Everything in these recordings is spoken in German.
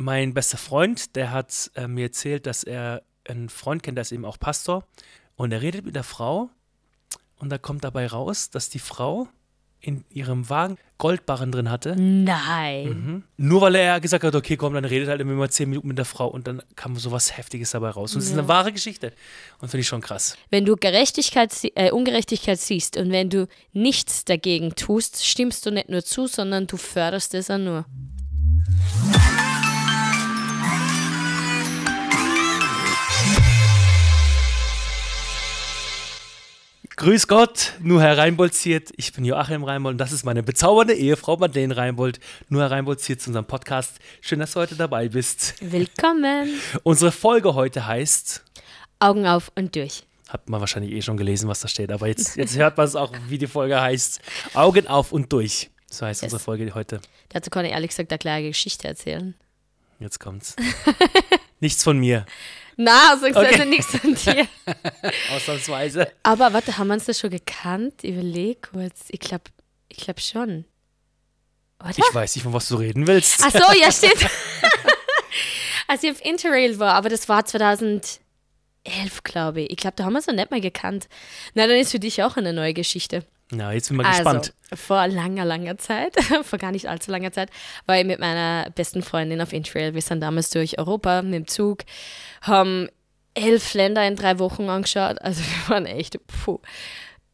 mein bester Freund, der hat äh, mir erzählt, dass er einen Freund kennt, der ist eben auch Pastor. Und er redet mit der Frau und da kommt dabei raus, dass die Frau in ihrem Wagen Goldbarren drin hatte. Nein. Mhm. Nur weil er gesagt hat, okay, komm, dann redet halt immer mal zehn Minuten mit der Frau und dann kam so was Heftiges dabei raus. Und es ist eine wahre Geschichte. Und finde ich schon krass. Wenn du Gerechtigkeit, äh, Ungerechtigkeit siehst und wenn du nichts dagegen tust, stimmst du nicht nur zu, sondern du förderst es auch nur. Grüß Gott, nur Herr Reinbold ziert. Ich bin Joachim Reinbold und das ist meine bezaubernde Ehefrau Madeleine Reinbold. Nur Herr Reinbold ziert zu unserem Podcast. Schön, dass du heute dabei bist. Willkommen. Unsere Folge heute heißt, Augen auf und durch. hat man wahrscheinlich eh schon gelesen, was da steht, aber jetzt, jetzt hört man es auch, wie die Folge heißt. Augen auf und durch. So heißt Yes. unsere Folge heute. Dazu kann ich ehrlich gesagt eine kleine Geschichte erzählen. Jetzt kommt's. Nichts von mir, Na, sagst du Okay. also nichts von dir. ausnahmsweise. Aber warte, haben wir uns das schon gekannt? Überleg kurz. Ich glaube ich glaub schon. Oder? Ich weiß nicht, von was du reden willst. Ach so, ja, stimmt. Als ich auf Interrail war, aber das war 2011, glaube ich. Ich glaube, da haben wir es noch nicht mal gekannt. Na, dann ist für dich auch eine neue Geschichte. Na, jetzt bin ich mal gespannt. Also, vor langer, langer Zeit, vor gar nicht allzu langer Zeit, war ich mit meiner besten Freundin auf Interrail. Wir sind damals durch Europa mit dem Zug, haben elf Länder in drei Wochen angeschaut. Also wir waren echt, puh,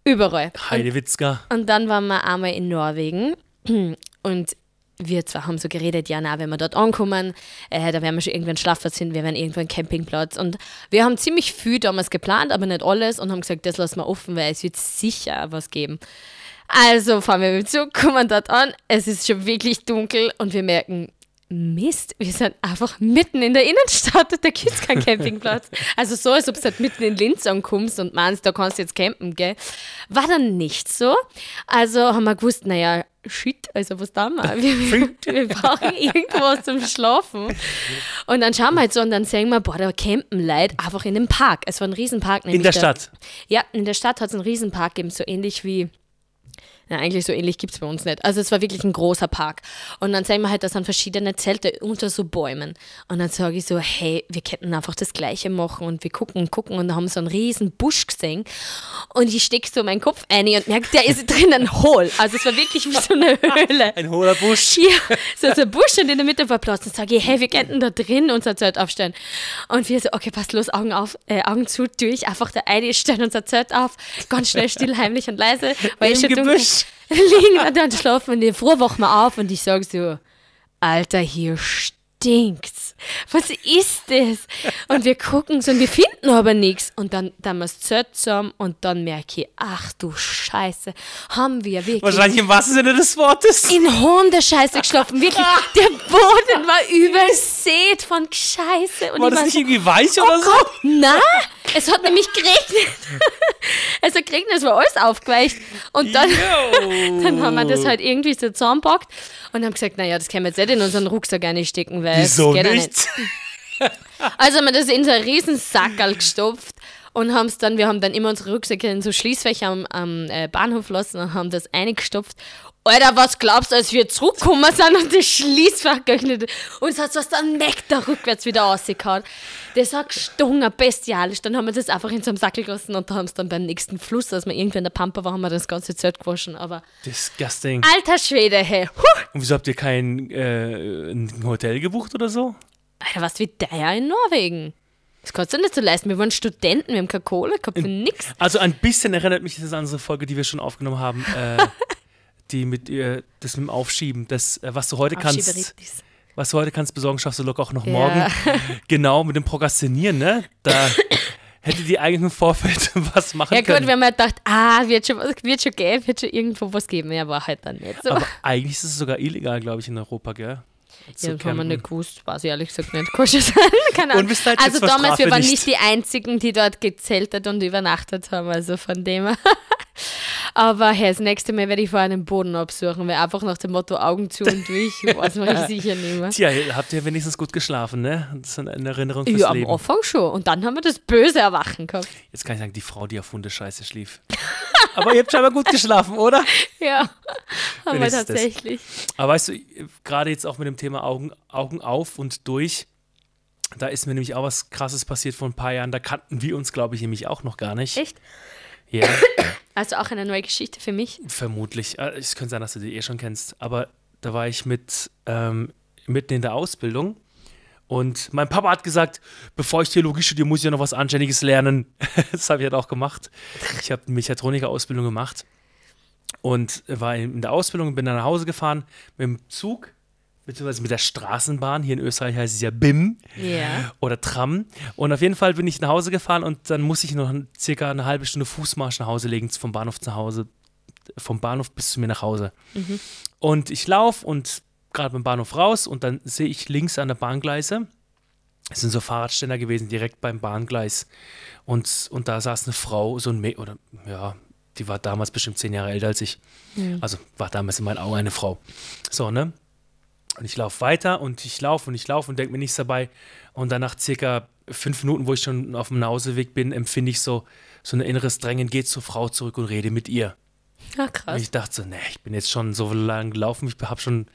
überall. Heidewitzka. Und dann waren wir einmal in Norwegen und wir zwar haben so geredet, ja, na, wenn wir dort ankommen, äh, da werden wir schon irgendwo einen Schlafplatz finden, wir werden irgendwo einen Campingplatz. Und wir haben ziemlich viel damals geplant, aber nicht alles und haben gesagt, das lassen wir offen, weil es wird sicher was geben. Also fahren wir mit dem Zug, kommen dort an, es ist schon wirklich dunkel und wir merken, Mist, wir sind einfach mitten in der Innenstadt, da gibt es keinen Campingplatz. Also so, als ob du halt mitten in Linz ankommst und meinst, da kannst du jetzt campen, gell? War dann nicht so. Also haben wir gewusst, naja, shit, also was da mal? Wir, wir, brauchen irgendwas zum Schlafen. Und dann schauen wir halt so und dann sehen wir, boah, da campen Leute einfach in dem Park. Es war ein Riesenpark. In der Stadt. Ja, in der Stadt hat es einen Riesenpark gegeben, so ähnlich wie. Na, eigentlich so ähnlich gibt es bei uns nicht. Also es war wirklich ein großer Park. Und dann sehen wir halt, da sind verschiedene Zelte unter so Bäumen. Und dann sage ich so, hey, wir könnten einfach das Gleiche machen und wir gucken und gucken und haben so einen riesen Busch gesehen. Und ich stecke so meinen Kopf ein und merke, der ist drinnen hohl. Also es war wirklich wie so eine Höhle. Ein hoher Busch. Ja, so so ein Busch und in der Mitte war Platz. Und sage ich, hey, wir könnten da drin unser Zelt aufstellen. Und wir so, okay, passt los, Augen auf, äh, Augen zu, durch, einfach der eine stellen unser Zelt auf, ganz schnell, still, heimlich und leise, weil Im ich schon Gebüsch. liegen und dann schlafen die Früh wachen wir auf und ich sage so, Alter, hier stinkt's. Was ist das? Und wir gucken so und wir finden aber nichts. Und dann, dann wir zusammen und dann merke ich, ach du Scheiße, haben wir wirklich Wahrscheinlich im wahrsten Sinne des Wortes. in Hundescheiße geschlafen. Wirklich, der Boden war übersät von Scheiße. Und War das nicht so, irgendwie weich oh oder so? Gott, na, es hat nämlich geregnet. es hat geregnet, es war alles aufgeweicht. Und dann, dann haben wir das halt irgendwie so zusammengepackt und haben gesagt, naja, das können wir jetzt nicht in unseren Rucksack einstecken, weil Wieso geht nicht? also haben wir das in so einen riesen Sackerl gestopft und haben es dann, wir haben dann immer unsere Rucksäcke in so Schließfächer am, am äh, Bahnhof lassen und haben das eingestopft. Alter, was glaubst du, als wir zurückgekommen sind und das Schließfach geöffnet und hat so dann Nektar rückwärts wieder rausgehauen. Das hat gestunken, bestialisch. Dann haben wir das einfach in so einem Sackel gelassen und da haben es dann beim nächsten Fluss, als wir irgendwann in der Pampa waren, haben wir das ganze Zelt gewaschen. Aber Disgusting. alter Schwede, hey. Huh. Und wieso habt ihr kein äh, Hotel gebucht oder so? Alter, was wie der in Norwegen. Das kannst du nicht so leisten. Wir waren Studenten, wir haben keine Kohle gehabt für nix. Also ein bisschen erinnert mich das an unsere Folge, die wir schon aufgenommen haben. Äh, die mit ihr, das mit dem Aufschieben. Das, äh, was du heute kannst, was du heute kannst besorgen, schaffst du locker auch noch Ja. morgen. Genau, mit dem Prokrastinieren, ne? Da hätte die eigentlich im Vorfeld was machen Ja gut, können. wir haben ja gedacht, ah, wird schon, wird schon geben, wird schon irgendwo was geben. Ja, war halt dann nicht so. Aber eigentlich ist es sogar illegal, glaube ich, in Europa, gell? Ja, haben wir nicht gewusst, weiß ich ehrlich gesagt nicht. Keine Ahnung. Jetzt, also damals, wir waren nicht. nicht die Einzigen, die dort gezeltet und übernachtet haben, also von dem her. Aber hey, das nächste Mal werde ich vor einem Boden absuchen, weil einfach nach dem Motto Augen zu und durch, was mache ich sicher nicht mehr. Tja, habt ihr wenigstens gut geschlafen, ne? Das ist eine Erinnerung fürs Ja, am Leben. Anfang schon. Und dann haben wir das böse Erwachen gehabt. Jetzt kann ich sagen, die Frau, die auf Hundescheiße schlief. Aber ihr habt scheinbar gut geschlafen, oder? Ja, aber Wenigstens das. tatsächlich. Aber weißt du, gerade jetzt auch mit dem Thema Augen, Augen auf und durch, da ist mir nämlich auch was Krasses passiert vor ein paar Jahren. Da kannten wir uns, glaube ich, nämlich auch noch gar nicht. Echt? Ja, Also auch eine neue Geschichte für mich. vermutlich. Äh, Es könnte sein, dass du die eh schon kennst. Aber da war ich mit ähm, mitten in der Ausbildung. Und mein Papa hat gesagt, bevor ich Theologie studiere, muss ich ja noch was Anständiges lernen. das habe ich halt auch gemacht. Ich habe eine Mechatroniker-Ausbildung gemacht und war in der Ausbildung, bin dann nach Hause gefahren mit dem Zug, beziehungsweise mit der Straßenbahn. Hier in Österreich heißt es ja BIM Ja. oder Tram. Und auf jeden Fall bin ich nach Hause gefahren und dann muss ich noch circa eine halbe Stunde Fußmarsch nach Hause legen, vom Bahnhof zu Hause, vom Bahnhof bis zu mir nach Hause. Und ich laufe und gerade beim Bahnhof raus und dann sehe ich links an der Bahngleise, es sind so Fahrradständer gewesen, direkt beim Bahngleis. Und, und da saß eine Frau, so ein Mädchen, oder ja, die war damals bestimmt zehn Jahre älter als ich. Also war damals in meinen Augen eine Frau. So, ne? Und ich laufe weiter und ich laufe und ich laufe und denke mir nichts dabei. Und dann nach circa fünf Minuten, wo ich schon auf dem Nachhauseweg bin, empfinde ich so, so ein inneres Drängen, geh zur Frau zurück und rede mit ihr. Ja, Und krass. ich dachte so, nee, ich bin jetzt schon so lange gelaufen, ich habe schon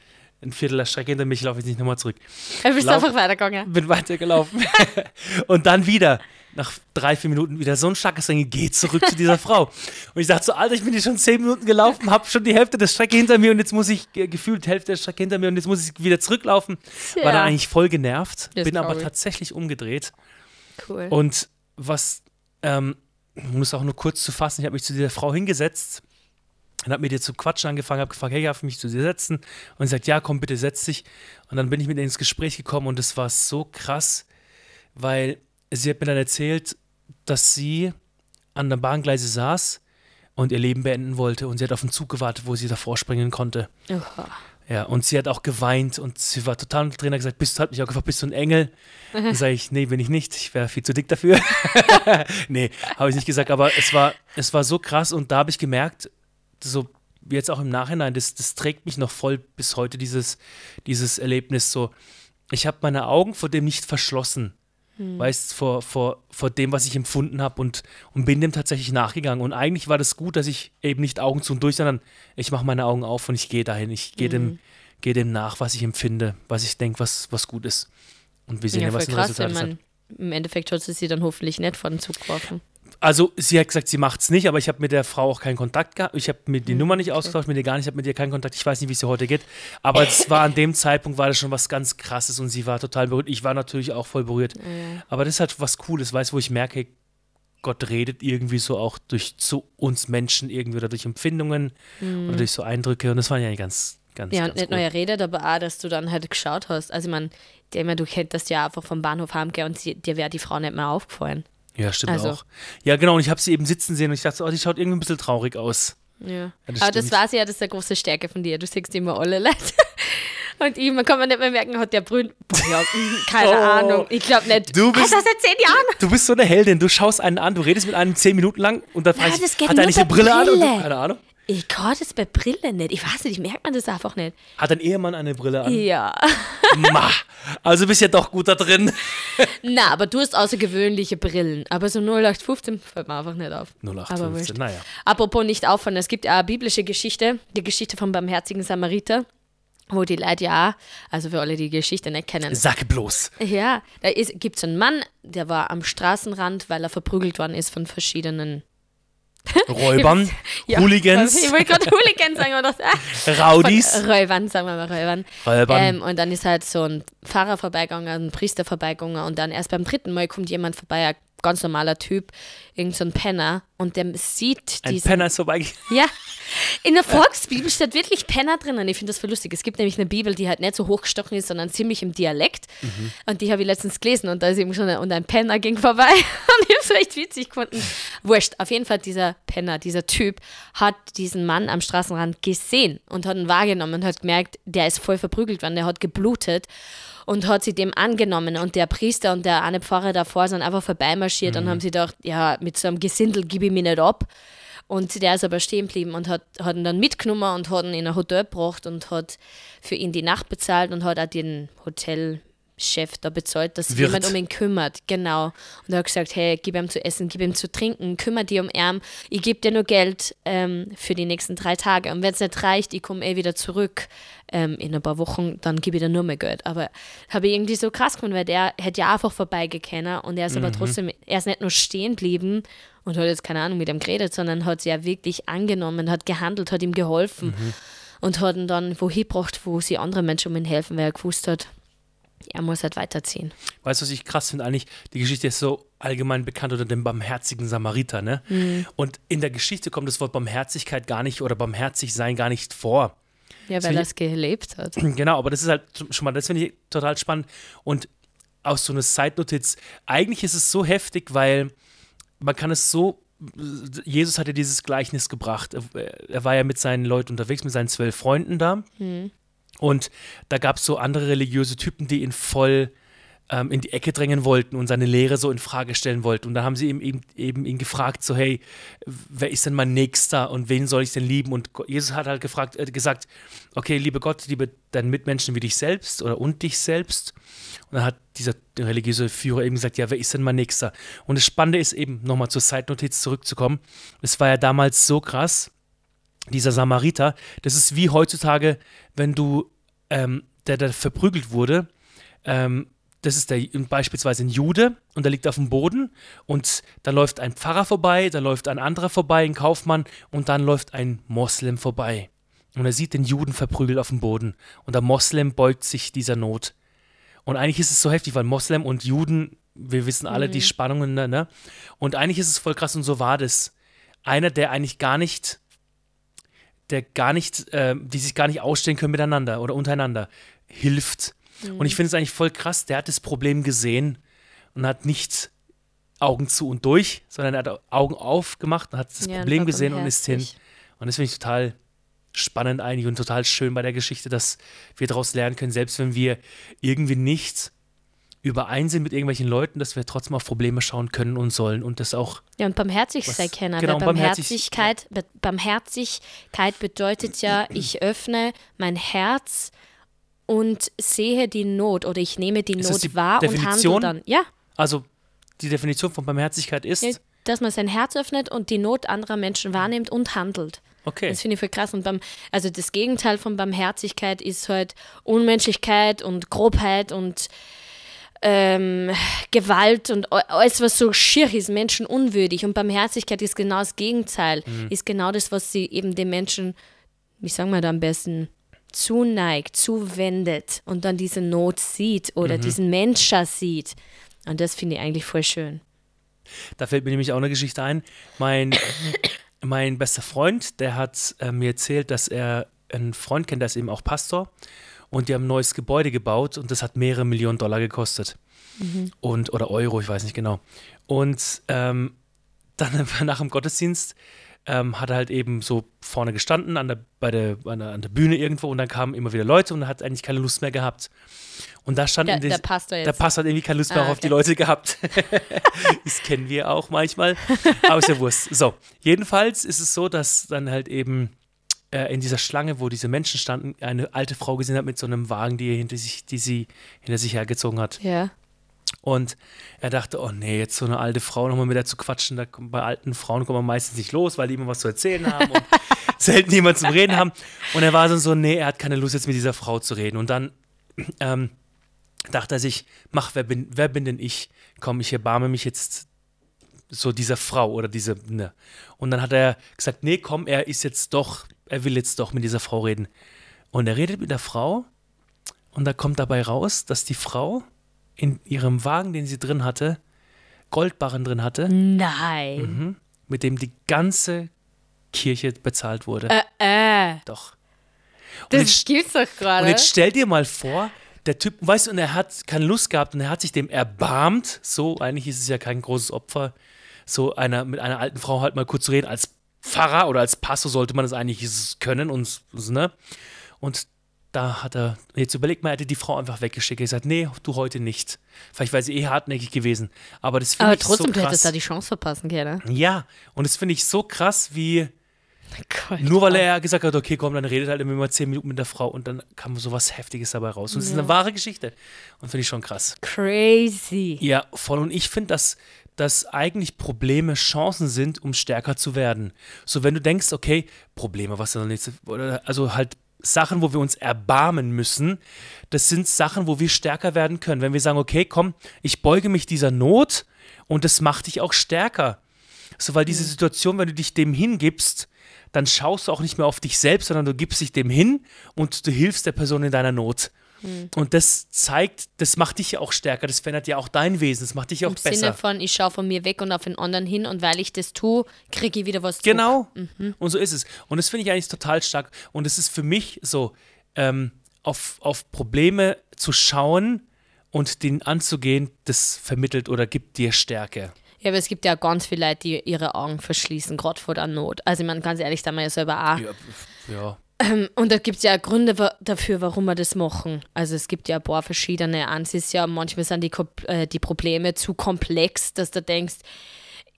ein Viertel der Strecke hinter mir, ich laufe jetzt nicht nochmal zurück. Du bist Lauf- einfach weitergegangen. Bin weitergelaufen. und dann wieder, nach drei, vier Minuten, wieder so ein starkes Drängen, geh zurück zu dieser Frau. Und ich dachte so, Alter, ich bin hier schon zehn Minuten gelaufen, habe schon die Hälfte der Strecke hinter mir und jetzt muss ich, äh, gefühlt Hälfte der Strecke hinter mir und jetzt muss ich wieder zurücklaufen. War Ja. dann eigentlich voll genervt, Das bin aber ich. tatsächlich umgedreht. Cool. Und was, ähm, um es auch nur kurz zu fassen, ich habe mich zu dieser Frau hingesetzt und habe mit ihr zu quatschen angefangen, habe gefragt, hey, darf ich mich zu dir setzen? Und sie sagt, ja, komm, bitte setz dich. Und dann bin ich mit ihr ins Gespräch gekommen und es war so krass, weil sie hat mir dann erzählt, dass sie an der Bahngleise saß und ihr Leben beenden wollte und sie hat auf den Zug gewartet, wo sie davor springen konnte. Oha. Ja, und sie hat auch geweint und sie war total unter Trainer gesagt, bist, hat mich auch gefragt, bist du ein Engel? Dann sage ich, nee, bin ich nicht, ich wäre viel zu dick dafür. nee, habe ich nicht gesagt, aber es war, es war so krass und da habe ich gemerkt, so jetzt auch im Nachhinein, das, das trägt mich noch voll bis heute, dieses, dieses Erlebnis so. Ich habe meine Augen vor dem nicht verschlossen, weißt, vor, vor, vor dem, was ich empfunden habe und, und bin dem tatsächlich nachgegangen. Und eigentlich war das gut, dass ich eben nicht Augen zu und durch, sondern ich mache meine Augen auf und ich gehe dahin. Ich gehe dem, gehe dem nach, was ich empfinde, was ich denke, was, was gut ist. Und wir sehen ja, Ja, was ein krass, Resultat ist. man im Endeffekt hat sie sie dann hoffentlich nicht vor den Zug geworfen. Also sie hat gesagt, sie macht es nicht, aber ich habe mit der Frau auch keinen Kontakt gehabt. Ich habe mir Hm, die Nummer nicht ausgetauscht, mit ihr gar nicht, ich habe mit ihr keinen Kontakt. Ich weiß nicht, wie es ihr heute geht. Aber es war an dem Zeitpunkt war das schon was ganz krasses und sie war total berührt. Ich war natürlich auch voll berührt. Aber das ist halt was Cooles, weißt du, wo ich merke, Gott redet irgendwie so auch durch zu uns Menschen irgendwie oder durch Empfindungen oder durch so Eindrücke. Und das war ja ganz, ganz, Hm. Ja, ganz und nicht cool. nur redet, aber auch, dass du dann halt geschaut hast. Also, ich meine, der immer, du könntest ja einfach vom Bahnhof heimgehen und sie, dir wäre die Frau nicht mehr aufgefallen. Ja, stimmt also- auch. Ja, genau. Und ich habe sie eben sitzen sehen und ich dachte, so, oh, die schaut irgendwie ein bisschen traurig aus. Ja. das aber das stimmt. war ja, das ist eine große Stärke von dir. Du siehst immer alle Leute. Und ich, man kann man nicht mehr merken, hat der Brünn. Ja, keine Oh. Ahnung. Ich glaube nicht. Du bist- Alter, seit zehn Jahren. Du bist so eine Heldin. Du schaust einen an, du redest mit einem zehn Minuten lang und dann fragst das du, geht hat er nicht eine bei Brille, an? Und du, Brille. keine Ahnung. Ich kann das bei Brille nicht. Ich weiß nicht, ich merkt man das einfach nicht. Hat dein Ehemann eine Brille an? Ja. Ma. Also bist ja doch gut da drin. Na, aber du hast außergewöhnliche Brillen. Aber so 0815 fällt mir einfach nicht auf. Aber 0815, wurscht. naja. Apropos nicht auffallen, es gibt ja eine biblische Geschichte, die Geschichte vom barmherzigen Samariter, wo die Leute ja, also für alle, die die Geschichte nicht kennen, Sag bloß. ja, da gibt es einen Mann, der war am Straßenrand, weil er verprügelt worden ist von verschiedenen Räubern, ja, Hooligans, Ich wollte gerade Hooligans sagen, aber das, Raudis, Räubern, sagen wir mal Räubern. Räubern. Ähm, und dann ist halt so ein Pfarrer vorbeigegangen, ein Priester vorbeigegangen und dann erst beim dritten Mal kommt jemand vorbei, ein ganz normaler Typ, irgend so ein Penner und der sieht ein diesen Penner ist vorbei. Ja. In der Volksbibel steht wirklich Penner drinnen. Ich finde das voll lustig. Es gibt nämlich eine Bibel, die halt nicht so hochgestochen ist, sondern ziemlich im Dialekt. Und die habe ich letztens gelesen und da ist eben schon ein, und ein Penner ging vorbei. Und ich habe es echt witzig gefunden. Wurscht. Auf jeden Fall dieser Penner, dieser Typ, hat diesen Mann am Straßenrand gesehen und hat ihn wahrgenommen und hat gemerkt, der ist voll verprügelt worden, der hat geblutet und hat sich dem angenommen. Und der Priester und der eine Pfarrer davor sind einfach vorbeimarschiert und haben sie gedacht, ja, mit so einem Gesindel gebe ich mich nicht ab. Und der ist aber stehen geblieben und hat, hat ihn dann mitgenommen und hat ihn in ein Hotel gebracht und hat für ihn die Nacht bezahlt und hat auch den Hotelchef da bezahlt, dass sich jemand um ihn kümmert. Genau. Und er hat gesagt, hey, gib ihm zu essen, gib ihm zu trinken, kümmere dich um ihn. Ich gebe dir nur Geld ähm, für die nächsten drei Tage. Und wenn es nicht reicht, ich komme eh wieder zurück ähm, in ein paar Wochen, dann gebe ich dir nur mehr Geld. Aber habe ich irgendwie so krass gefunden, weil der hätte ja einfach vorbeigekennen und er ist aber trotzdem, er ist nicht nur stehen geblieben und hat jetzt keine Ahnung mit ihm geredet, sondern hat sie ja wirklich angenommen, hat gehandelt, hat ihm geholfen und hat ihn dann wohin gebracht, wo sie andere Menschen um ihn helfen, weil er gewusst hat, er muss halt weiterziehen. Weißt du, was ich krass finde eigentlich? Die Geschichte ist so allgemein bekannt unter dem barmherzigen Samariter, ne? Und in der Geschichte kommt das Wort Barmherzigkeit gar nicht oder barmherzig sein gar nicht vor. Ja, weil er es gelebt hat. Genau, aber das ist halt schon mal, das finde ich total spannend. Und aus so einer Zeitnotiz, eigentlich ist es so heftig, weil man kann es so, Jesus hat ja dieses Gleichnis gebracht. Er, er war ja mit seinen Leuten unterwegs, mit seinen zwölf Freunden da. Und da gab es so andere religiöse Typen, die ihn voll ähm, in die Ecke drängen wollten und seine Lehre so in Frage stellen wollten. Und da haben sie ihm eben, eben ihn gefragt, so hey, wer ist denn mein Nächster und wen soll ich denn lieben? Und Jesus hat halt gefragt, äh, gesagt, okay, liebe Gott, liebe deinen Mitmenschen wie dich selbst oder und dich selbst. Und dann hat dieser religiöse Führer eben gesagt, ja, wer ist denn mein Nächster? Und das Spannende ist eben, nochmal zur Zeitnotiz zurückzukommen, es war ja damals so krass, dieser Samariter, das ist wie heutzutage, wenn du, ähm, der da verprügelt wurde, ähm, das ist der beispielsweise ein Jude und der liegt auf dem Boden und da läuft ein Pfarrer vorbei, da läuft ein anderer vorbei, ein Kaufmann und dann läuft ein Moslem vorbei. Und er sieht den Juden verprügelt auf dem Boden und der Moslem beugt sich dieser Not. Und eigentlich ist es so heftig, weil Moslem und Juden, wir wissen alle die Spannungen, ne, ne? Und eigentlich ist es voll krass und so war das. Einer, der eigentlich gar nicht, der gar nicht, äh, die sich gar nicht ausstehen können miteinander oder untereinander, hilft. Und ich finde es eigentlich voll krass, der hat das Problem gesehen und hat nicht Augen zu und durch, sondern er hat Augen aufgemacht und hat das Ja, Problem gesehen und ist hin. Und das finde ich total spannend eigentlich und total schön bei der Geschichte, dass wir daraus lernen können, selbst wenn wir irgendwie nicht überein sind mit irgendwelchen Leuten, dass wir trotzdem auf Probleme schauen können und sollen und das auch Ja, und barmherzig Was- sei kennen. genau, Barmherzigkeit, Barmherzigkeit bedeutet ja, ich öffne mein Herz und sehe die Not oder ich nehme die Ist Not die wahr und handle Definition? dann. Ja, Also die Definition von Barmherzigkeit ist, ja, dass man sein Herz öffnet und die Not anderer Menschen wahrnimmt und handelt. okay, Das finde ich voll krass. Und beim, also das Gegenteil von Barmherzigkeit ist halt Unmenschlichkeit und Grobheit und ähm, Gewalt und alles, was so schier ist, menschenunwürdig. Und Barmherzigkeit ist genau das Gegenteil. Ist genau das, was sie eben den Menschen, wie sagen wir da am besten, zuneigt, zuwendet und dann diese Not sieht oder diesen Menschen sieht. Und das finde ich eigentlich voll schön. da fällt mir nämlich auch eine Geschichte ein. Mein, mein bester Freund, der hat äh, mir erzählt, dass er einen Freund kennt, der ist eben auch Pastor und die haben ein neues Gebäude gebaut und das hat mehrere Millionen Dollar gekostet. Und, oder Euro, ich weiß nicht genau. Und ähm, dann nach dem Gottesdienst ähm, hat er halt eben so vorne gestanden an der, bei der, an, der, an der Bühne irgendwo und dann kamen immer wieder Leute und er hat eigentlich keine Lust mehr gehabt. Und da stand Der, in der des- Pastor der jetzt. Pastor hat irgendwie keine Lust mehr Ah, auf die okay. Leute gehabt. das kennen wir auch manchmal. Aber ist ja Wurst. So, jedenfalls ist es so, dass dann halt eben äh, in dieser Schlange, wo diese Menschen standen, eine alte Frau gesehen hat mit so einem Wagen, die, er hinter sich, die sie hinter sich hergezogen hat. ja. Und er dachte, oh nee, jetzt so eine alte Frau nochmal mit der zu quatschen. Da bei alten Frauen kommt man meistens nicht los, weil die immer was zu erzählen haben und selten jemand zum Reden haben. Und er war dann so, nee, er hat keine Lust jetzt mit dieser Frau zu reden. Und dann ähm, dachte er sich, mach, wer bin, wer bin denn ich? Komm, ich erbarme mich jetzt so dieser Frau oder diese, ne. Und dann hat er gesagt, nee, komm, er ist jetzt doch, er will jetzt doch mit dieser Frau reden. Und er redet mit der Frau und da kommt dabei raus, dass die Frau in ihrem Wagen, den sie drin hatte, Goldbarren drin hatte, Nein. mit dem die ganze Kirche bezahlt wurde. Äh, Doch. Und jetzt, das gibt's doch und gerade. jetzt stell dir mal vor, der Typ, weißt du, und er hat keine Lust gehabt und er hat sich dem erbarmt. So, eigentlich ist es ja kein großes Opfer, so einer mit einer alten Frau halt mal kurz zu reden. Als Pfarrer oder als Pastor sollte man das eigentlich können und, ne? Und da hat er, jetzt überlegt mal, er hätte die Frau einfach weggeschickt. Er hat gesagt, nee, du heute nicht. Vielleicht wäre sie eh hartnäckig gewesen. Aber das finde Aber ich trotzdem, so du hättest krass. da die Chance verpassen können. ja, und das finde ich so krass, wie Gott, nur weil er gesagt hat, okay, komm, dann redet halt immer mal zehn Minuten mit der Frau und dann kam so was Heftiges dabei raus. Und es ist eine wahre Geschichte. Und finde ich schon krass. Crazy. Ja, voll. Und ich finde, dass, dass eigentlich Probleme Chancen sind, um stärker zu werden. So, wenn du denkst, okay, Probleme, was dann jetzt, oder also halt Sachen, wo wir uns erbarmen müssen, das sind Sachen, wo wir stärker werden können. Wenn wir sagen, okay, komm, ich beuge mich dieser Not und das macht dich auch stärker. So, weil diese Situation, wenn du dich dem hingibst, dann schaust du auch nicht mehr auf dich selbst, sondern du gibst dich dem hin und du hilfst der Person in deiner Not. Und das zeigt, das macht dich ja auch stärker, das verändert ja auch dein Wesen, das macht dich auch Im besser. Sinne von, ich schaue von mir weg und auf den anderen hin und weil ich das tue, kriege ich wieder was zurück. Genau. Mhm. Und so ist es. Und das finde ich eigentlich total stark. Und es ist für mich so, ähm, auf, auf Probleme zu schauen und den anzugehen, das vermittelt oder gibt dir Stärke. Ja, aber es gibt ja ganz viele Leute, die ihre Augen verschließen, gerade vor der Not. Also ich meine, ganz ehrlich, da man ja selber auch. Ja. ja. Und da gibt es ja Gründe dafür, warum wir das machen. Also es gibt ja ein paar verschiedene. Eins ist ja, manchmal sind die, äh, die Probleme zu komplex, dass du denkst,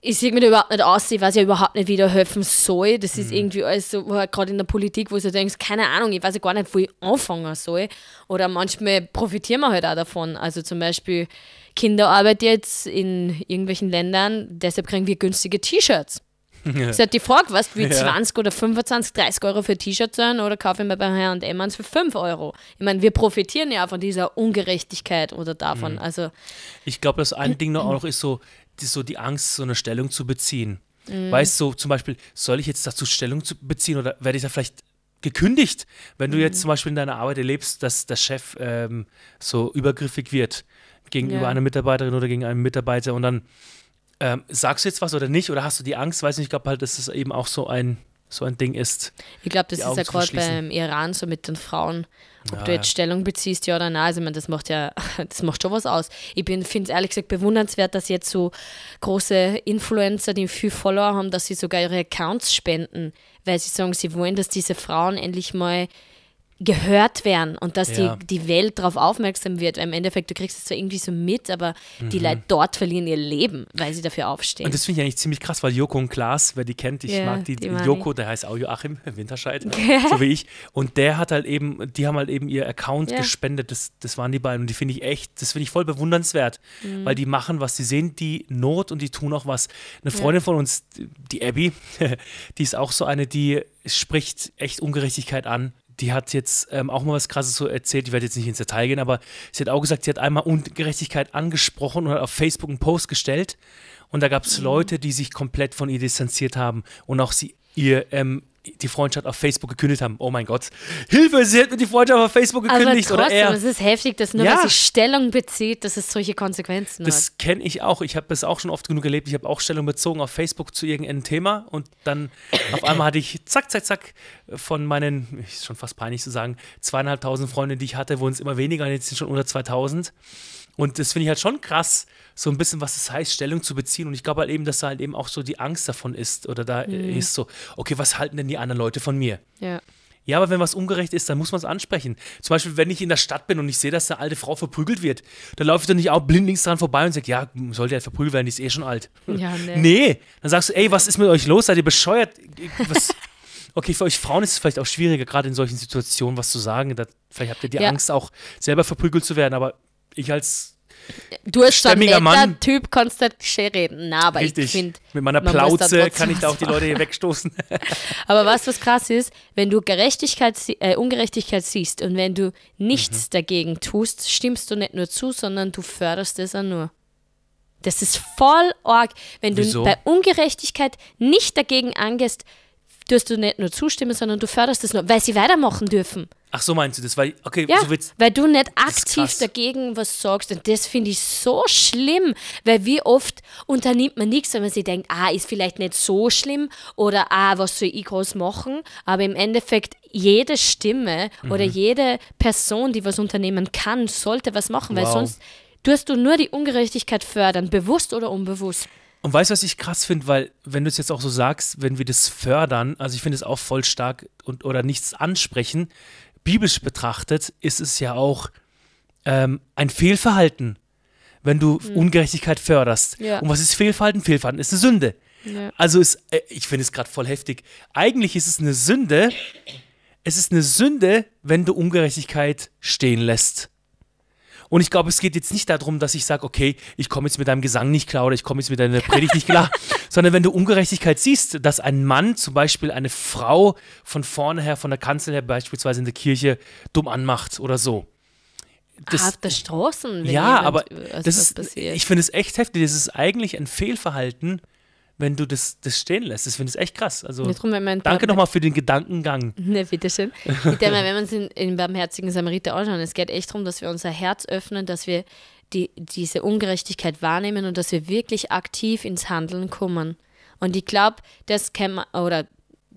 ich sehe mir überhaupt nicht aus, ich weiß ja überhaupt nicht, wie da helfen soll. Das ist irgendwie alles so, halt gerade in der Politik, wo du denkst, keine Ahnung, ich weiß ja gar nicht, wo ich anfangen soll. Oder manchmal profitieren wir halt auch davon. Also zum Beispiel Kinderarbeit jetzt in irgendwelchen Ländern, deshalb kriegen wir günstige T-Shirts. Das ist halt die Frage, was wie Ja. 20 oder 25, 30 Euro für ein T-Shirt zahlen oder kaufe ich mir bei H&M eins für 5 Euro. Ich meine, wir profitieren ja von dieser Ungerechtigkeit oder davon. Also Ich glaube, das ein Ding noch auch noch ist so die, so die Angst, so eine Stellung zu beziehen. Mhm. Weißt du, so zum Beispiel, soll ich jetzt dazu Stellung zu beziehen oder werde ich da vielleicht gekündigt, wenn du Mhm. jetzt zum Beispiel in deiner Arbeit erlebst, dass der Chef ähm, so übergriffig wird gegenüber Ja. einer Mitarbeiterin oder gegen einen Mitarbeiter und dann ähm, sagst du jetzt was oder nicht oder hast du die Angst? Weiß nicht, ich glaube halt, dass es eben auch so ein, so ein Ding ist. ich glaube, das ist ja gerade beim Iran so mit den Frauen. Ob Ja, du jetzt ja. Stellung beziehst, ja oder nein, also ich meine, das macht ja, das macht schon was aus. Ich finde es ehrlich gesagt bewundernswert, dass jetzt so große Influencer, die viel Follower haben, dass sie sogar ihre Accounts spenden, weil sie sagen, sie wollen, dass diese Frauen endlich mal gehört werden und dass Ja. die, die Welt darauf aufmerksam wird. Weil im Endeffekt, du kriegst es zwar irgendwie so mit, aber die Mhm. Leute dort verlieren ihr Leben, weil sie dafür aufstehen. Und das finde ich eigentlich ziemlich krass, weil Joko und Klaas, wer die kennt, ich Ja, mag die, die Joko, der heißt auch Joachim Winterscheid, so wie ich. Und der hat halt eben, die haben halt eben ihr Account gespendet, das, das waren die beiden. Und die finde ich echt, das finde ich voll bewundernswert, Mhm. weil die machen was, die sehen die Not und die tun auch was. Eine Freundin von uns, die Abby, die ist auch so eine, die spricht echt Ungerechtigkeit an. Die hat jetzt ähm, auch mal was Krasses so erzählt, ich werde jetzt nicht ins Detail gehen, aber sie hat auch gesagt, sie hat einmal Ungerechtigkeit angesprochen und hat auf Facebook einen Post gestellt. Und da gab es Mhm. Leute, die sich komplett von ihr distanziert haben und auch sie ihr ähm, die Freundschaft auf Facebook gekündigt haben. Oh mein Gott. Hilfe, sie mir die Freundschaft auf Facebook aber gekündigt trotzdem, oder er. es ist heftig, dass nur Ja. weil sie Stellung bezieht, dass es solche Konsequenzen hat. Das kenne ich auch. Ich habe das auch schon oft genug erlebt. Ich habe auch Stellung bezogen auf Facebook zu irgendeinem Thema und dann auf einmal hatte ich zack, zack, zack von meinen, ist schon fast peinlich zu sagen, zweieinhalbtausend Freunde, die ich hatte, wurden es immer weniger und jetzt sind schon unter 2000. Und das finde ich halt schon krass, so ein bisschen, was es heißt, Stellung zu beziehen. Und ich glaube halt eben, dass da halt eben auch so die Angst davon ist oder da äh, ist so, okay, was halten denn die anderen Leute von mir? ja. Ja, aber wenn was ungerecht ist, dann muss man es ansprechen. Zum Beispiel, wenn ich in der Stadt bin und ich sehe, dass eine alte Frau verprügelt wird, dann laufe ich doch nicht auch blindlings dran vorbei und sage, ja, sollte ja verprügelt werden, die ist eh schon alt. Ja, nee. Nee, dann sagst du, ey, was ist mit euch los? Seid ihr bescheuert? Was? Okay, für euch Frauen ist es vielleicht auch schwieriger, gerade in solchen Situationen was zu sagen. Da, vielleicht habt ihr die Ja. Angst, auch selber verprügelt zu werden, aber ich als Du als so ein netter Mann. Typ kannst halt schön reden. Na, aber ich richtig finde, mit meiner man Plauze kann ich da auch die Leute hier wegstoßen. Aber was was krass ist, wenn du Gerechtigkeit, äh, Ungerechtigkeit siehst und wenn du nichts Mhm. dagegen tust, stimmst du nicht nur zu, sondern du förderst es auch nur. Das ist voll arg. Wenn du Wieso? bei Ungerechtigkeit nicht dagegen angehst, tust du nicht nur zustimmen, sondern du förderst es nur, weil sie weitermachen dürfen. Ach so meinst du das? Weil, okay, Ja, so weil du nicht aktiv dagegen was sagst. Und das finde ich so schlimm, weil wie oft unternimmt man nichts, wenn man sich denkt, ah, ist vielleicht nicht so schlimm oder ah, was soll ich groß machen? Aber im Endeffekt, jede Stimme Mhm. oder jede Person, die was unternehmen kann, sollte was machen, weil Wow. sonst tust du nur die Ungerechtigkeit fördern, bewusst oder unbewusst. Und weißt du, was ich krass finde, weil, wenn du es jetzt auch so sagst, wenn wir das fördern, also ich finde es auch voll stark und oder nichts ansprechen, biblisch betrachtet, ist es ja auch ähm, ein Fehlverhalten, wenn du Ungerechtigkeit förderst. Ja. Und was ist Fehlverhalten? Fehlverhalten ist eine Sünde. Ja. Also ist, äh, ich finde es gerade voll heftig. Eigentlich ist es eine Sünde. Es ist eine Sünde, wenn du Ungerechtigkeit stehen lässt. Und ich glaube, es geht jetzt nicht darum, dass ich sage, okay, ich komme jetzt mit deinem Gesang nicht klar oder ich komme jetzt mit deiner Predigt nicht klar, sondern wenn du Ungerechtigkeit siehst, dass ein Mann zum Beispiel eine Frau von vorne her, von der Kanzel her beispielsweise in der Kirche dumm anmacht oder so. Das, auf der Straßen, wenn ja, aber das ist, ich finde es echt heftig. Das ist eigentlich ein Fehlverhalten, wenn du das, das stehen lässt. Das finde ich echt krass. Also, drum, man danke nochmal für den Gedankengang. Ne, bitteschön. Ich denke mal, wenn wir uns in, in Barmherzigen Samariter anschauen, es geht echt darum, dass wir unser Herz öffnen, dass wir die, diese Ungerechtigkeit wahrnehmen und dass wir wirklich aktiv ins Handeln kommen. Und ich glaube, das kann man, oder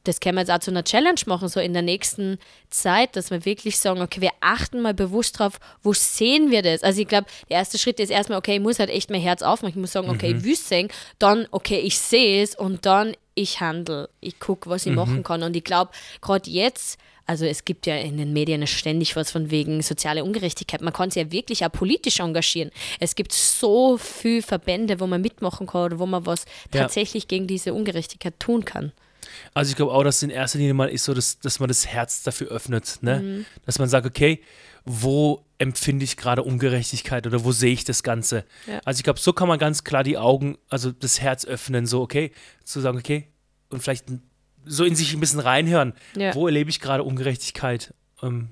das können wir jetzt auch zu einer Challenge machen, so in der nächsten Zeit, dass wir wirklich sagen, okay, wir achten mal bewusst drauf, wo sehen wir das? Also ich glaube, der erste Schritt ist erstmal, okay, ich muss halt echt mein Herz aufmachen. Ich muss sagen, okay, ich will es sehen, dann, okay, ich sehe es und dann ich handle. Ich gucke, was ich machen kann. Und ich glaube, gerade jetzt, also es gibt ja in den Medien ständig was von wegen soziale Ungerechtigkeit. Man kann sich ja wirklich auch politisch engagieren. Es gibt so viele Verbände, wo man mitmachen kann oder wo man was Ja. tatsächlich gegen diese Ungerechtigkeit tun kann. Also ich glaube auch, dass in erster Linie mal ist so, dass, dass man das Herz dafür öffnet. Ne? Dass man sagt, okay, wo empfinde ich gerade Ungerechtigkeit oder wo sehe ich das Ganze? Ja. Also ich glaube, so kann man ganz klar die Augen, also das Herz öffnen, so okay, zu sagen, okay, und vielleicht so in sich ein bisschen reinhören. Ja. Wo erlebe ich gerade Ungerechtigkeit? Ähm,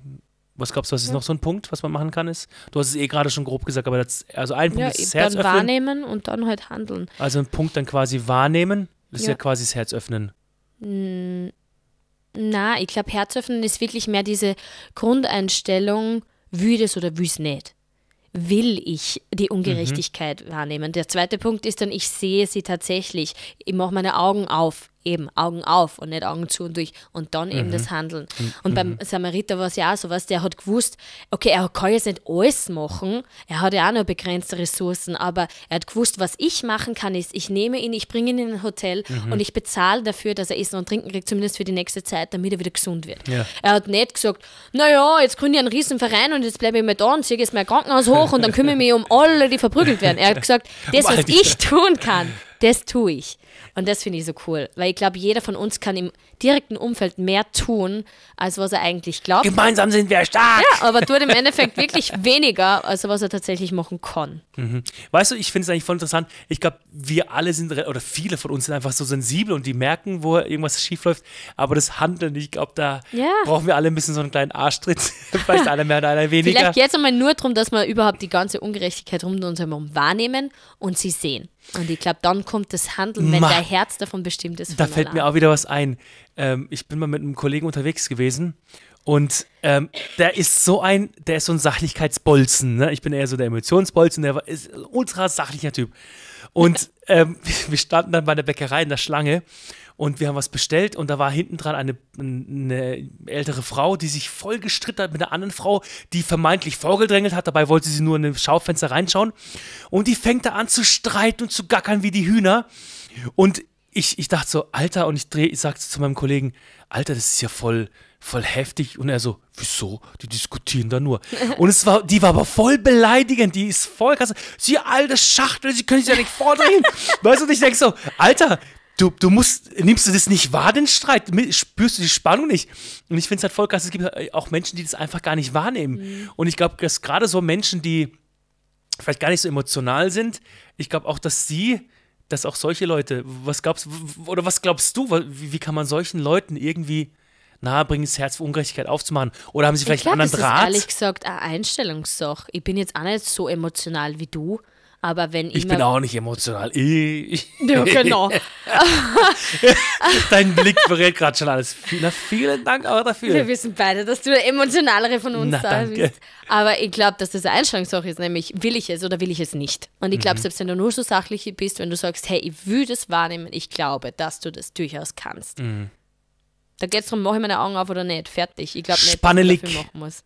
was glaubst du, was ist noch so ein Punkt, was man machen kann? Ist? Du hast es eh gerade schon grob gesagt, aber das, also ein Punkt Ja, ist das dann Herz öffnen. wahrnehmen und dann halt handeln. Also ein Punkt dann quasi wahrnehmen, das ist Ja. ja quasi das Herz öffnen. Na, ich glaube, Herzöffnen ist wirklich mehr diese Grundeinstellung, will das oder will es nicht. Will ich die Ungerechtigkeit wahrnehmen? Der zweite Punkt ist dann, ich sehe sie tatsächlich. Ich mache meine Augen auf. Eben, Augen auf und nicht Augen zu und durch. Und dann eben das Handeln. Und beim Samariter war es ja auch so was, der hat gewusst, okay, er kann jetzt nicht alles machen. Er hat ja auch nur begrenzte Ressourcen, aber er hat gewusst, was ich machen kann, ist, ich nehme ihn, ich bringe ihn in ein Hotel und ich bezahle dafür, dass er Essen und Trinken kriegt, zumindest für die nächste Zeit, damit er wieder gesund wird. Ja. Er hat nicht gesagt, naja, jetzt gründe ich einen riesen Verein und jetzt bleibe ich mal da und ziehe jetzt mein Krankenhaus hoch und dann kümmere ich mich um alle, die verprügelt werden. Er hat gesagt, das, was ich tun kann, das tue ich. Und das finde ich so cool, weil ich glaube, jeder von uns kann im direkten Umfeld mehr tun, als was er eigentlich glaubt. Gemeinsam sind wir stark! Ja, aber tut im Endeffekt wirklich weniger, als was er tatsächlich machen kann. Weißt du, ich finde es eigentlich voll interessant. Ich glaube, wir alle sind, oder viele von uns sind einfach so sensibel und die merken, wo irgendwas schief läuft. Aber das Handeln, ich glaube, da Ja. brauchen wir alle ein bisschen so einen kleinen Arschtritt. Vielleicht einer mehr oder einer weniger. Vielleicht geht es einmal nur darum, dass wir überhaupt die ganze Ungerechtigkeit rund um uns herum wahrnehmen und sie sehen. Und ich glaube, dann kommt das Handeln, wenn Ma- dein Herz davon bestimmt ist. Da fällt mir allein. auch wieder was ein. Ähm, ich bin mal mit einem Kollegen unterwegs gewesen und ähm, der ist so ein, der ist so ein Sachlichkeitsbolzen. Ne? Ich bin eher so der Emotionsbolzen, der ist ein ultra sachlicher Typ. Und ähm, wir standen dann bei der Bäckerei in der Schlange und wir haben was bestellt und da war hinten dran eine, eine ältere Frau, die sich voll gestritten hat mit einer anderen Frau, die vermeintlich vorgedrängelt hat. Dabei wollte sie nur in ein Schaufenster reinschauen. Und die fängt da an zu streiten und zu gackern wie die Hühner. Und ich, ich dachte so, Alter, und ich drehe, ich sagte zu meinem Kollegen, Alter, das ist ja voll, voll heftig. Und er so, wieso? Die diskutieren da nur. Und es war, die war aber voll beleidigend, die ist voll krass. Sie alte Schachtel, sie können sich ja nicht vordrehen. weißt du, und ich denke so, Alter, du, du musst, nimmst du das nicht wahr, den Streit? Spürst du die Spannung nicht? Und ich finde es halt voll krass, es gibt auch Menschen, die das einfach gar nicht wahrnehmen. Und ich glaube, dass gerade so Menschen, die vielleicht gar nicht so emotional sind, ich glaube auch, dass sie, dass auch solche Leute, was glaubst oder was glaubst du, wie, wie kann man solchen Leuten irgendwie nahebringen, das Herz für Ungerechtigkeit aufzumachen? Oder haben sie Ich vielleicht glaube, einen das anderen ist Draht? ehrlich gesagt eine Einstellungssache. Ich bin jetzt auch nicht so emotional wie du, aber wenn ich bin auch nicht emotional. Ich, Ja, genau. dein Blick berät gerade schon alles. Na, vielen Dank auch Wir dafür. wissen beide, dass du der emotionalere von uns Na, da danke. bist. Aber ich glaube, dass das eine Einstellungssache ist, nämlich will ich es oder will ich es nicht. Und ich Mhm. glaube, selbst wenn du nur so sachlich bist, wenn du sagst, hey, ich will das wahrnehmen, ich glaube, dass du das durchaus kannst. Mhm. Da geht es darum, mache ich meine Augen auf oder nicht. Fertig. Ich glaube nicht, dass ich machen muss.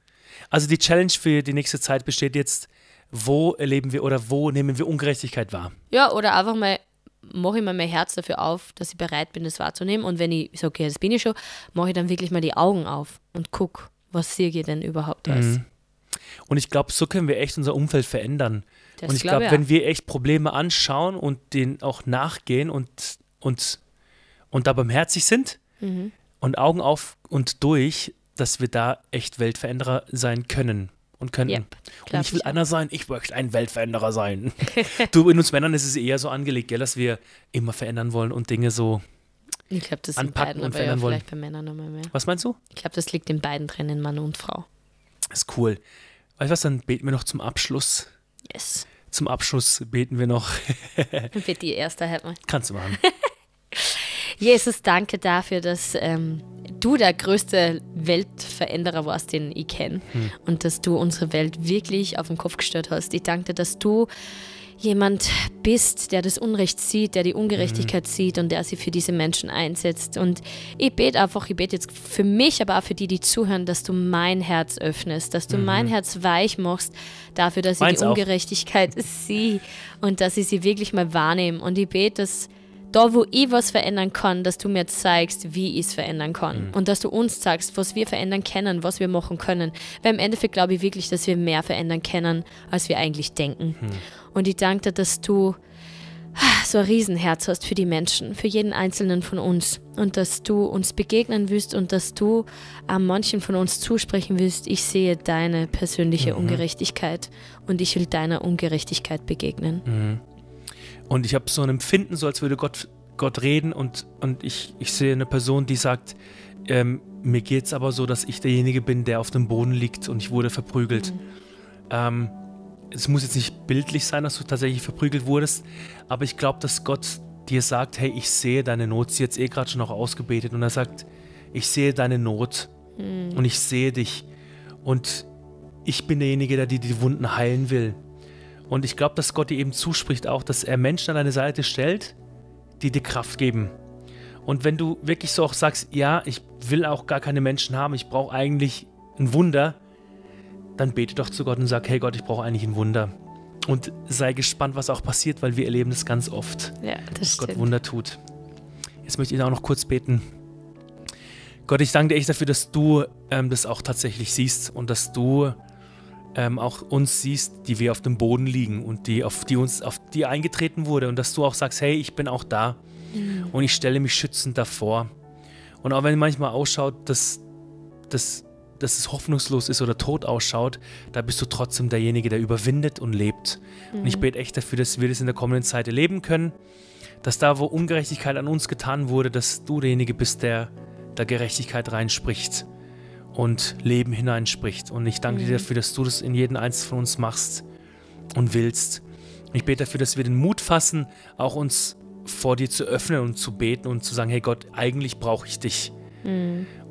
Also die Challenge für die nächste Zeit besteht jetzt, wo erleben wir oder wo nehmen wir Ungerechtigkeit wahr? Ja, oder einfach mal mache ich mir mein Herz dafür auf, dass ich bereit bin, das wahrzunehmen. Und wenn ich sage, okay, das bin ich schon, mache ich dann wirklich mal die Augen auf und guck, was sehe ich denn überhaupt? Mhm. Und ich glaube, so können wir echt unser Umfeld verändern. Das und ich glaub glaube, ich wenn wir echt Probleme anschauen und denen auch nachgehen und, und, und da barmherzig sind Mhm. und Augen auf und durch, dass wir da echt Weltveränderer sein können und könnten. Yep, und ich will ich einer sein, ich möchte ein Weltveränderer sein. du, in uns Männern ist es eher so angelegt, gell, dass wir immer verändern wollen und Dinge so. Ich glaube, das anpacken beiden, und ja, verändern wollen. vielleicht bei Männern nochmal mehr. Was meinst du? Ich glaube, das liegt in beiden drin, in Mann und Frau. Das ist cool. Weißt du was, dann beten wir noch zum Abschluss. Yes. Zum Abschluss beten wir noch. Dann wird die erste halt mal. Kannst du machen. Jesus, danke dafür, dass ähm, du der größte Weltveränderer warst, den ich kenne. Und dass du unsere Welt wirklich auf den Kopf gestellt hast. Ich danke dir, dass du jemand bist, der das Unrecht sieht, der die Ungerechtigkeit sieht und der sich für diese Menschen einsetzt. Und ich bete einfach, ich bete jetzt für mich, aber auch für die, die zuhören, dass du mein Herz öffnest, dass du mein Herz weich machst dafür, dass ich Meins die auch. Ungerechtigkeit sehe und dass ich sie wirklich mal wahrnehme. Und ich bete, dass da, wo ich was verändern kann, dass du mir zeigst, wie ich es verändern kann. Und dass du uns zeigst, was wir verändern können, was wir machen können. Weil im Endeffekt glaube ich wirklich, dass wir mehr verändern können, als wir eigentlich denken. Und ich danke dir, dass du ah, so ein Riesenherz hast für die Menschen, für jeden einzelnen von uns. Und dass du uns begegnen willst und dass du an manchen von uns zusprechen willst, ich sehe deine persönliche Ungerechtigkeit und ich will deiner Ungerechtigkeit begegnen. Und ich habe so ein Empfinden, so als würde Gott, Gott reden und, und ich, ich sehe eine Person, die sagt, ähm, mir geht es aber so, dass ich derjenige bin, der auf dem Boden liegt und ich wurde verprügelt. Ähm, es muss jetzt nicht bildlich sein, dass du tatsächlich verprügelt wurdest, aber ich glaube, dass Gott dir sagt, hey, ich sehe deine Not. Sie hat es eh gerade schon auch ausgebetet und er sagt, ich sehe deine Not und ich sehe dich und ich bin derjenige, der dir die Wunden heilen will. Und ich glaube, dass Gott dir eben zuspricht auch, dass er Menschen an deine Seite stellt, die dir Kraft geben. Und wenn du wirklich so auch sagst, ja, ich will auch gar keine Menschen haben, ich brauche eigentlich ein Wunder, dann bete doch zu Gott und sag, hey Gott, ich brauche eigentlich ein Wunder. Und sei gespannt, was auch passiert, weil wir erleben das ganz oft, Ja, das dass Gott stimmt. Wunder tut. Jetzt möchte ich auch noch kurz beten. Gott, ich danke dir echt dafür, dass du ähm, das auch tatsächlich siehst und dass du ähm, auch uns siehst, die wir auf dem Boden liegen und die auf die uns auf die eingetreten wurde und dass du auch sagst, hey, ich bin auch da und ich stelle mich schützend davor. Und auch wenn manchmal ausschaut, dass, dass, dass es hoffnungslos ist oder tot ausschaut, da bist du trotzdem derjenige, der überwindet und lebt. Und ich bete echt dafür, dass wir das in der kommenden Zeit erleben können, dass da, wo Ungerechtigkeit an uns getan wurde, dass du derjenige bist, der da Gerechtigkeit reinspricht und Leben hineinspricht. Und ich danke dir dafür, dass du das in jeden Einzelnen von uns machst und willst. Ich bete dafür, dass wir den Mut fassen, auch uns vor dir zu öffnen und zu beten und zu sagen, hey Gott, eigentlich brauche ich dich.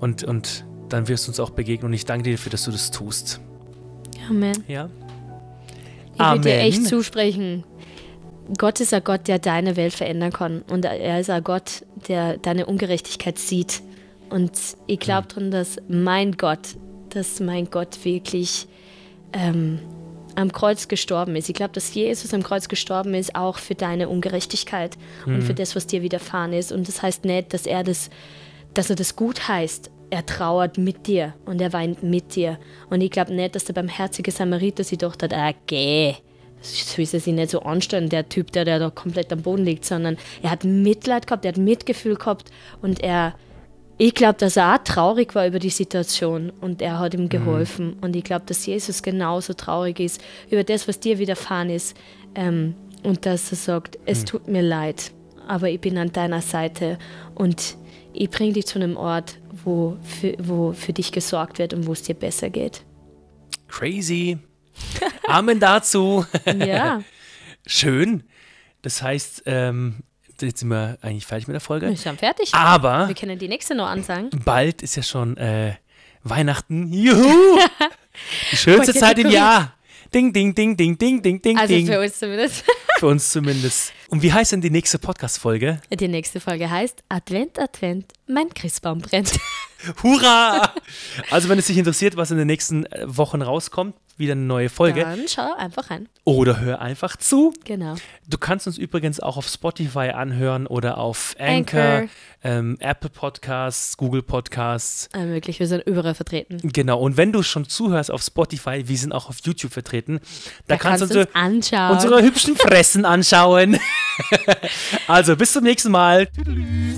Und, und dann wirst du uns auch begegnen. Und ich danke dir dafür, dass du das tust. Amen. Ja. Ich will dir Amen. echt zusprechen. Gott ist ein Gott, der deine Welt verändern kann. Und er ist ein Gott, der deine Ungerechtigkeit sieht. Und ich glaube dran, dass mein Gott, dass mein Gott wirklich ähm, am Kreuz gestorben ist. Ich glaube, dass Jesus am Kreuz gestorben ist, auch für deine Ungerechtigkeit und für das, was dir widerfahren ist. Und das heißt nicht, dass er das, dass er das gut heißt. Er trauert mit dir und er weint mit dir. Und ich glaube nicht, dass der barmherzige Samariter sich gedacht hat, ah, geh, so ist er sich nicht so anstellen, der Typ, der, der da komplett am Boden liegt, sondern er hat Mitleid gehabt, er hat Mitgefühl gehabt und er, ich glaube, dass er auch traurig war über die Situation und er hat ihm geholfen. Und ich glaube, dass Jesus genauso traurig ist über das, was dir widerfahren ist ähm, und dass er sagt, es tut mir leid, aber ich bin an deiner Seite und ich bringe dich zu einem Ort, wo für, wo für dich gesorgt wird und wo es dir besser geht. Crazy. Amen dazu. Ja, Schön. Das heißt, ähm, jetzt sind wir eigentlich fertig mit der Folge. wir sind fertig. Aber Wir können die nächste noch ansagen. bald ist ja schon äh, Weihnachten. Juhu! Die schönste Zeit im. Jahr. Ding, ding, ding, ding, ding, ding, ding, Also für uns zumindest. Für uns zumindest. Und wie heißt denn die nächste Podcast-Folge? Die nächste Folge heißt Advent, Advent, mein Christbaum brennt. Hurra! Also, wenn es dich interessiert, was in den nächsten äh, Wochen rauskommt, wieder eine neue Folge. Dann schau einfach rein. Oder hör einfach zu. Genau. Du kannst uns übrigens auch auf Spotify anhören oder auf Anchor, Anchor. Ähm, Apple Podcasts, Google Podcasts. Wirklich, wir sind überall vertreten. Genau. Und wenn du schon zuhörst auf Spotify, wir sind auch auf YouTube vertreten. Da, Da kannst, kannst du du uns anschauen. unsere hübschen Fressen anschauen. also bis zum nächsten Mal. Tüdelü.